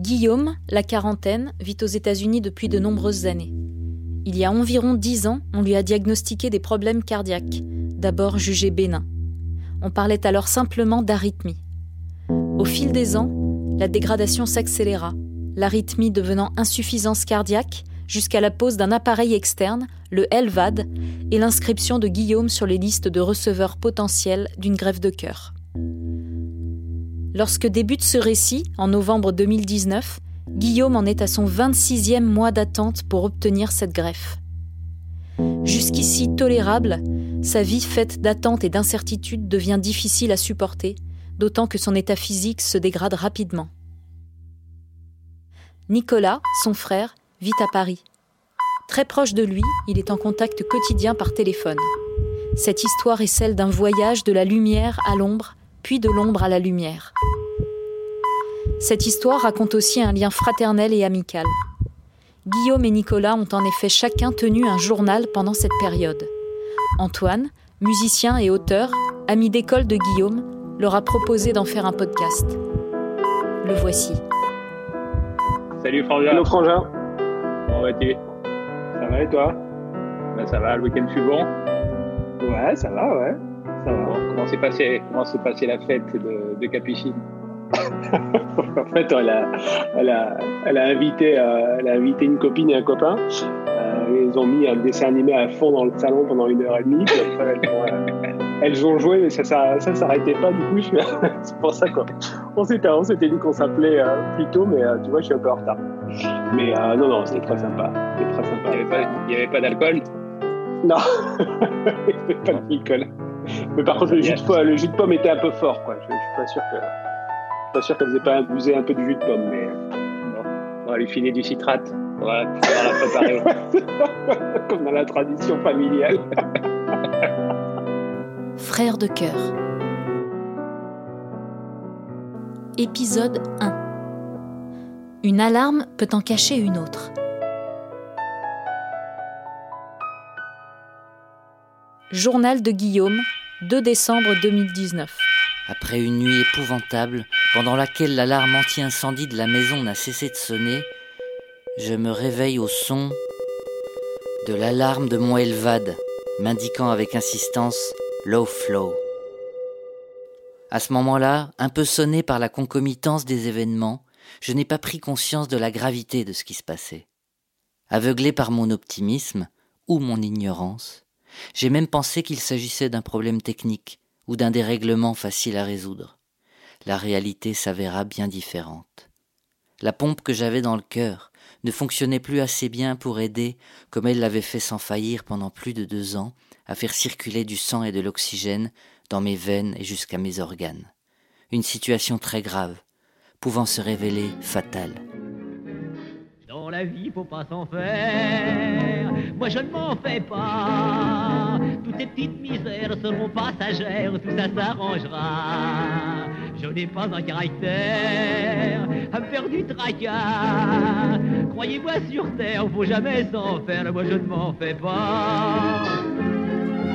Guillaume, la quarantaine, vit aux États-Unis depuis de nombreuses années. Il y a environ dix ans, on lui a diagnostiqué des problèmes cardiaques, d'abord jugés bénins. On parlait alors simplement d'arythmie. Au fil des ans, la dégradation s'accéléra, l'arythmie devenant insuffisance cardiaque jusqu'à la pose d'un appareil externe, le LVAD, et l'inscription de Guillaume sur les listes de receveurs potentiels d'une greffe de cœur. Lorsque débute ce récit, en novembre 2019, Guillaume en est à son 26e mois d'attente pour obtenir cette greffe. Jusqu'ici tolérable, sa vie faite d'attente et d'incertitude devient difficile à supporter, d'autant que son état physique se dégrade rapidement. Nicolas, son frère, vit à Paris. Très proche de lui, il est en contact quotidien par téléphone. Cette histoire est celle d'un voyage de la lumière à l'ombre, puis de l'ombre à la lumière. Cette histoire raconte aussi un lien fraternel et amical. Guillaume et Nicolas ont en effet chacun tenu un journal pendant cette période. Antoine, musicien et auteur, ami d'école de Guillaume, leur a proposé d'en faire un podcast. Le voici. Salut Frangin. Hello Frangin. Comment vas-tu? Ça va et toi? Ben, Ça va, le week-end fut bon Ouais, ça va, ouais. Ça va. Bon, comment s'est passé, comment s'est passé la fête de, de Capucine En fait, elle a, elle a, elle a invité, euh, elle a invité une copine et un copain. Euh, ils ont mis un dessin animé à fond dans le salon pendant une heure et demie. Puis après, elles, ont, euh, elles ont joué, mais ça, ça, ça s'arrêtait pas. Du coup, c'est pour ça qu'on on s'était, on s'était dit qu'on s'appelait plus tôt, mais tu vois, je suis un peu en retard. Mais non, non, c'était très sympa. C'était très Il n'y sympa. avait pas, pas d'alcool? Non, il n'y avait pas d'alcool. Mais par contre, le jus, de pomme, le jus de pomme était un peu fort, quoi. Je, je suis pas sûr que, je suis pas sûr qu'elle faisait pas abuser un peu du jus de pomme, mais On va lui filer du citrate. On va la préparer. comme dans la tradition familiale. Frères de cœur. Épisode 1. Une alarme peut en cacher une autre. Journal de Guillaume, 2 décembre 2019. Après une nuit épouvantable, pendant laquelle l'alarme anti-incendie de la maison n'a cessé de sonner, je me réveille au son de l'alarme de mon Elvad, m'indiquant avec insistance low flow. À ce moment-là, un peu sonné par la concomitance des événements, je n'ai pas pris conscience de la gravité de ce qui se passait. Aveuglé par mon optimisme ou mon ignorance, j'ai même pensé qu'il s'agissait d'un problème technique ou d'un dérèglement facile à résoudre. La réalité s'avéra bien différente. La pompe que j'avais dans le cœur ne fonctionnait plus assez bien pour aider, comme elle l'avait fait sans faillir pendant plus de deux ans, à faire circuler du sang et de l'oxygène dans mes veines et jusqu'à mes organes. Une situation très grave, pouvant se révéler fatale. La vie, faut pas s'en faire. Moi, je ne m'en fais pas. Toutes ces petites misères seront passagères, tout ça s'arrangera. Je n'ai pas un caractère à me faire du tracas. Croyez-moi sur terre, faut jamais s'en faire. Moi, je ne m'en fais pas.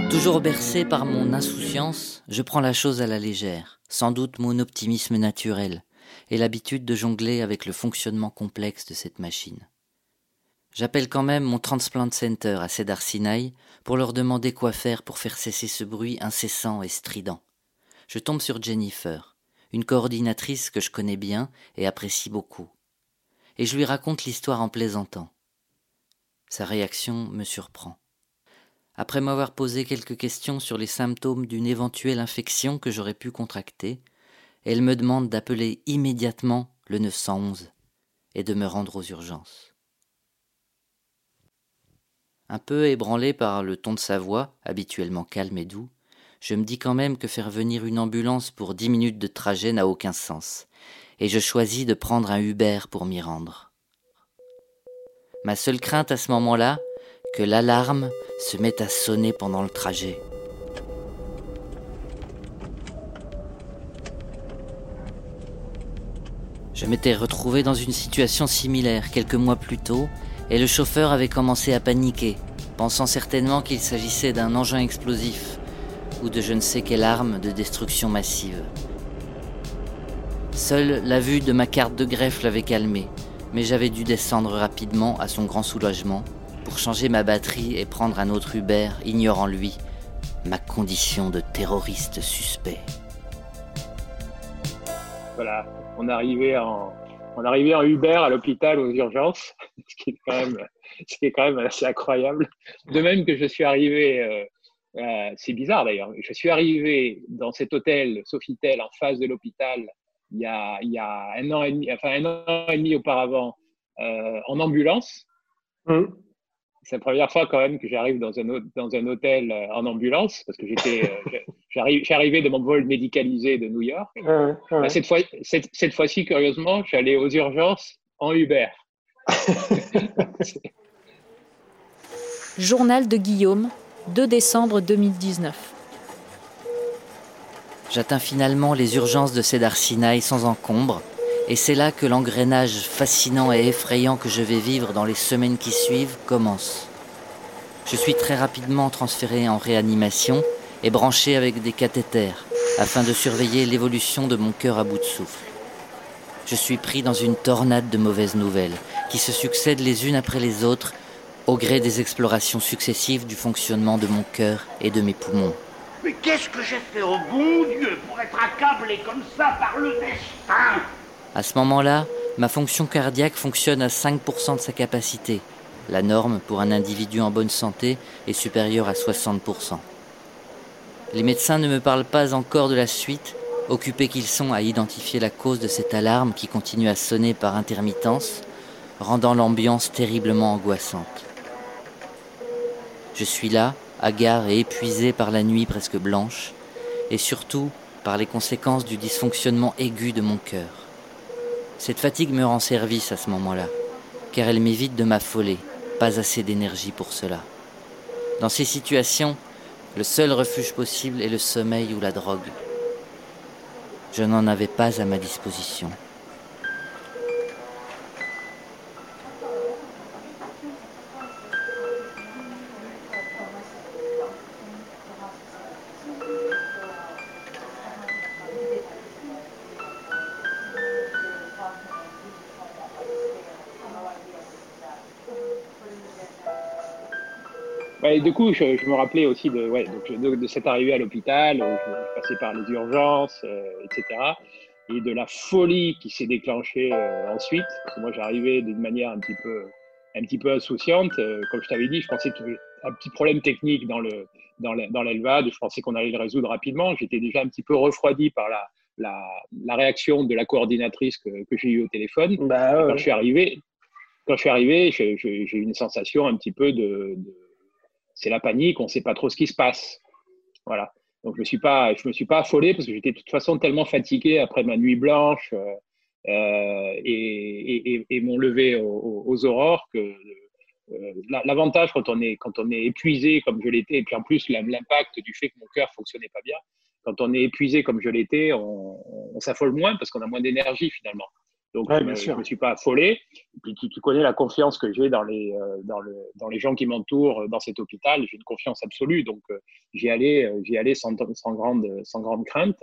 Toujours bercé par mon insouciance, je prends la chose à la légère, sans doute mon optimisme naturel, et l'habitude de jongler avec le fonctionnement complexe de cette machine. J'appelle quand même mon Transplant Center à Cedar Sinai pour leur demander quoi faire pour faire cesser ce bruit incessant et strident. Je tombe sur Jennifer, une coordinatrice que je connais bien et apprécie beaucoup, et je lui raconte l'histoire en plaisantant. Sa réaction me surprend. Après m'avoir posé quelques questions sur les symptômes d'une éventuelle infection que j'aurais pu contracter, elle me demande d'appeler immédiatement le 911 et de me rendre aux urgences. Un peu ébranlé par le ton de sa voix, habituellement calme et doux, je me dis quand même que faire venir une ambulance pour dix minutes de trajet n'a aucun sens, et je choisis de prendre un Uber pour m'y rendre. Ma seule crainte à ce moment-là, que l'alarme se mette à sonner pendant le trajet. Je m'étais retrouvé dans une situation similaire quelques mois plus tôt, et le chauffeur avait commencé à paniquer, pensant certainement qu'il s'agissait d'un engin explosif ou de je ne sais quelle arme de destruction massive. Seule la vue de ma carte de greffe l'avait calmé, mais j'avais dû descendre rapidement à son grand soulagement pour changer ma batterie et prendre un autre Uber, ignorant lui ma condition de terroriste suspect. Voilà, on arrivait en, on arrivait en Uber à l'hôpital aux urgences, ce qui est quand même, ce qui est quand même assez incroyable. De même que je suis arrivé, euh, euh, c'est bizarre d'ailleurs, je suis arrivé dans cet hôtel Sofitel en face de l'hôpital il y a, il y a un an et demi, enfin un an et demi auparavant euh, en ambulance. Mmh. C'est la première fois quand même que j'arrive dans un, dans un hôtel en ambulance parce que j'étais, j'arrivais de mon vol médicalisé de New York. Ouais, ouais. Cette fois, cette, cette fois-ci, curieusement, allé aux urgences en Uber. Journal de Guillaume, 2 décembre 2019. J'atteins finalement les urgences de Cedar Sinai sans encombre, et c'est là que l'engrenage fascinant et effrayant que je vais vivre dans les semaines qui suivent commence. Je suis très rapidement transféré en réanimation et branché avec des cathéters afin de surveiller l'évolution de mon cœur à bout de souffle. Je suis pris dans une tornade de mauvaises nouvelles qui se succèdent les unes après les autres au gré des explorations successives du fonctionnement de mon cœur et de mes poumons. Mais qu'est-ce que j'ai fait au bon Dieu pour être accablé comme ça par le destin? À ce moment-là, ma fonction cardiaque fonctionne à 5% de sa capacité. La norme pour un individu en bonne santé est supérieure à 60%. Les médecins ne me parlent pas encore de la suite, occupés qu'ils sont à identifier la cause de cette alarme qui continue à sonner par intermittence, rendant l'ambiance terriblement angoissante. Je suis là, hagard et épuisé par la nuit presque blanche, et surtout par les conséquences du dysfonctionnement aigu de mon cœur. Cette fatigue me rend service à ce moment-là, car elle m'évite de m'affoler, pas assez d'énergie pour cela. Dans ces situations, le seul refuge possible est le sommeil ou la drogue. Je n'en avais pas à ma disposition. Et du coup, je, je me rappelais aussi de, ouais, donc, de, de cette arrivée à l'hôpital, où je, je passais par les urgences, euh, etc. Et de la folie qui s'est déclenchée euh, ensuite. Parce que moi, j'arrivais d'une manière un petit peu, un petit peu insouciante. Euh, comme je t'avais dit, je pensais qu'il y avait un petit problème technique dans le, dans l'élevage. Je pensais qu'on allait le résoudre rapidement. J'étais déjà un petit peu refroidi par la, la, la réaction de la coordinatrice que, que j'ai eue au téléphone. Bah, Quand je suis arrivé, quand je suis arrivé, j'ai eu une sensation un petit peu de, de- c'est la panique, on ne sait pas trop ce qui se passe. Voilà. Donc je me pas, je me suis pas affolé parce que j'étais de toute façon tellement fatigué après ma nuit blanche euh, euh, et, mon lever aux, aurores que euh, la- l'avantage quand on est quand on est épuisé comme je l'étais et puis en plus l'impact du fait que mon cœur fonctionnait pas bien quand on est épuisé comme je l'étais on s'affole moins parce qu'on a moins d'énergie finalement donc Ouais, je, bien me- sûr. je me suis pas affolé. Et puis tu, tu connais la confiance que j'ai dans les euh, dans le dans les gens qui m'entourent euh, dans cet hôpital. J'ai une confiance absolue. Donc euh, j'y allais j'y allais sans, sans grande sans grande crainte.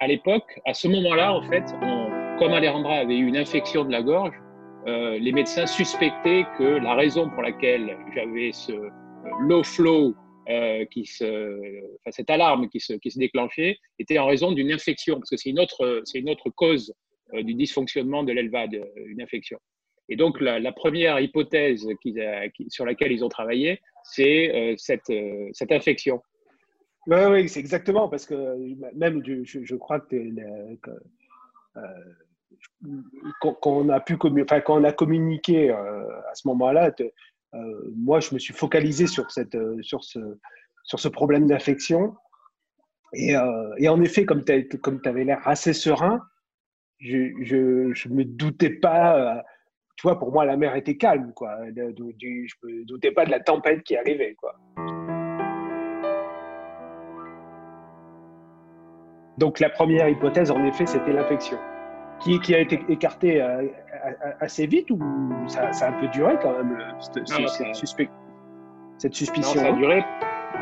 À l'époque, à ce moment-là, en fait, on- comme Alejandra avait eu une infection de la gorge, euh, les médecins suspectaient que la raison pour laquelle j'avais ce low flow, euh, qui se, cette alarme qui se, qui se déclenchait, était en raison d'une infection, parce que c'est une autre, c'est une autre cause euh, du dysfonctionnement de euh, une infection. Et donc, la, première hypothèse sur laquelle ils ont travaillé, c'est euh, cette, euh, cette infection. Oui, oui, c'est exactement, parce que même je, crois que, le- que, euh, qu'on qu'on a pu enfin, quand on a communiqué euh, à ce moment-là, euh, moi je me suis focalisé sur, cette, euh, sur, ce, sur ce problème d'infection. Et, euh, en effet, comme tu avais l'air assez serein, je ne me doutais pas. euh, tu vois, pour moi, la mer était calme. Quoi. De- du- je ne me doutais pas de la tempête qui arrivait. Donc la première hypothèse, en effet, c'était l'infection, qui, qui a été écartée euh, assez vite ou ça, a un peu duré quand même, cette, suspicion ça a duré,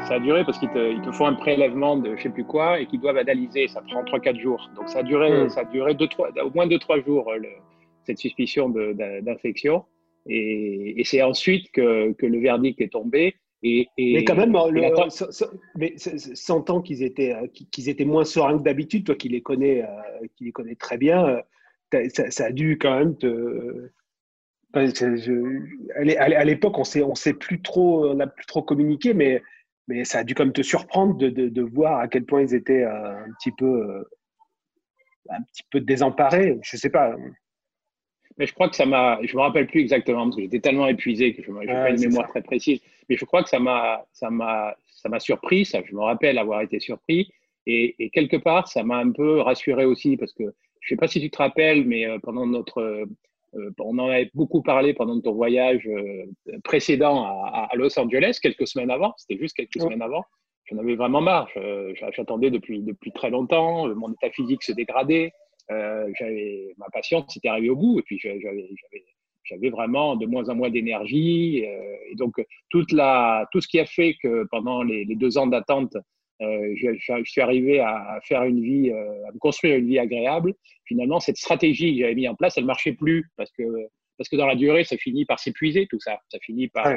ça a duré parce qu'ils te, font un prélèvement de je sais plus quoi et qu'ils doivent analyser. Ça prend 3-4 jours. Donc ça a duré, hmm. ça a duré deux, trois, au moins 2-3 jours, cette suspicion d'infection. Et, c'est ensuite que, que, le verdict est tombé. Et, mais quand même, le, mais sentant qu'ils étaient, qu'ils étaient moins sereins que d'habitude, toi qui les connais, euh, qui les connais très bien, euh, ça, a dû quand même te. à l'époque, on sait, on sait plus trop, on n'a plus trop communiqué, mais, mais ça a dû quand même te surprendre de, de, voir à quel point ils étaient euh, un petit peu, un petit peu désemparés. Je sais pas. Mais je crois que ça m'a. Je me rappelle plus exactement parce que j'étais tellement épuisé que je n'ai pas une mémoire très précise. Mais je crois que ça m'a, ça m'a, ça m'a surpris. Ça, je me rappelle avoir été surpris. Et, et quelque part, ça m'a un peu rassuré aussi parce que je sais pas si tu te rappelles, mais euh, pendant notre, euh, on en avait beaucoup parlé pendant ton voyage euh, précédent à, à, Los Angeles, quelques semaines avant. C'était juste quelques semaines avant. J'en avais vraiment marre. J'attendais depuis depuis très longtemps. Mon état physique se dégradait. Euh, j'avais ma patience c'était arrivé au bout et puis j'avais vraiment de moins en moins d'énergie euh, et donc toute la tout ce qui a fait que pendant les, deux ans d'attente euh, je, suis arrivé à faire une vie, à me construire une vie agréable. Finalement, cette stratégie que j'avais mis en place, elle marchait plus parce que parce que dans la durée, ça finit par s'épuiser tout ça. Ça finit par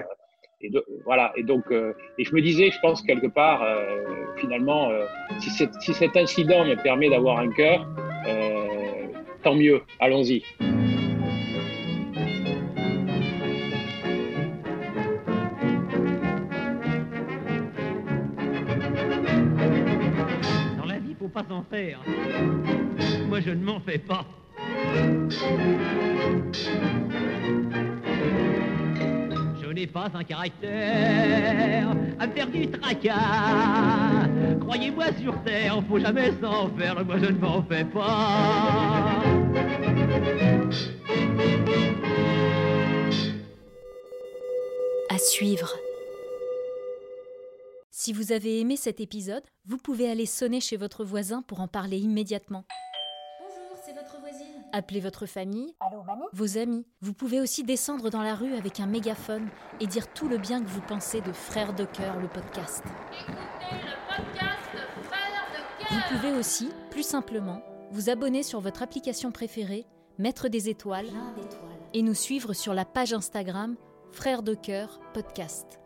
et voilà. Et donc, et je me disais, je pense quelque part, finalement, si, si, cet incident me permet d'avoir un cœur, euh, tant mieux, allons-y. Pas s'en faire. Moi, je ne m'en fais pas. Je n'ai pas un caractère à faire du tracas. Croyez-moi sur terre, faut jamais s'en faire, moi je ne m'en fais pas. À suivre. Si vous avez aimé cet épisode, vous pouvez aller sonner chez votre voisin pour en parler immédiatement. Appelez votre famille, vos amis. Vous pouvez aussi descendre dans la rue avec un mégaphone et dire tout le bien que vous pensez de Frères de Cœur, le podcast. Écoutez le podcast de Frères de Cœur. Vous pouvez aussi, plus simplement, vous abonner sur votre application préférée, mettre des étoiles et nous suivre sur la page Instagram Frères de Cœur Podcast.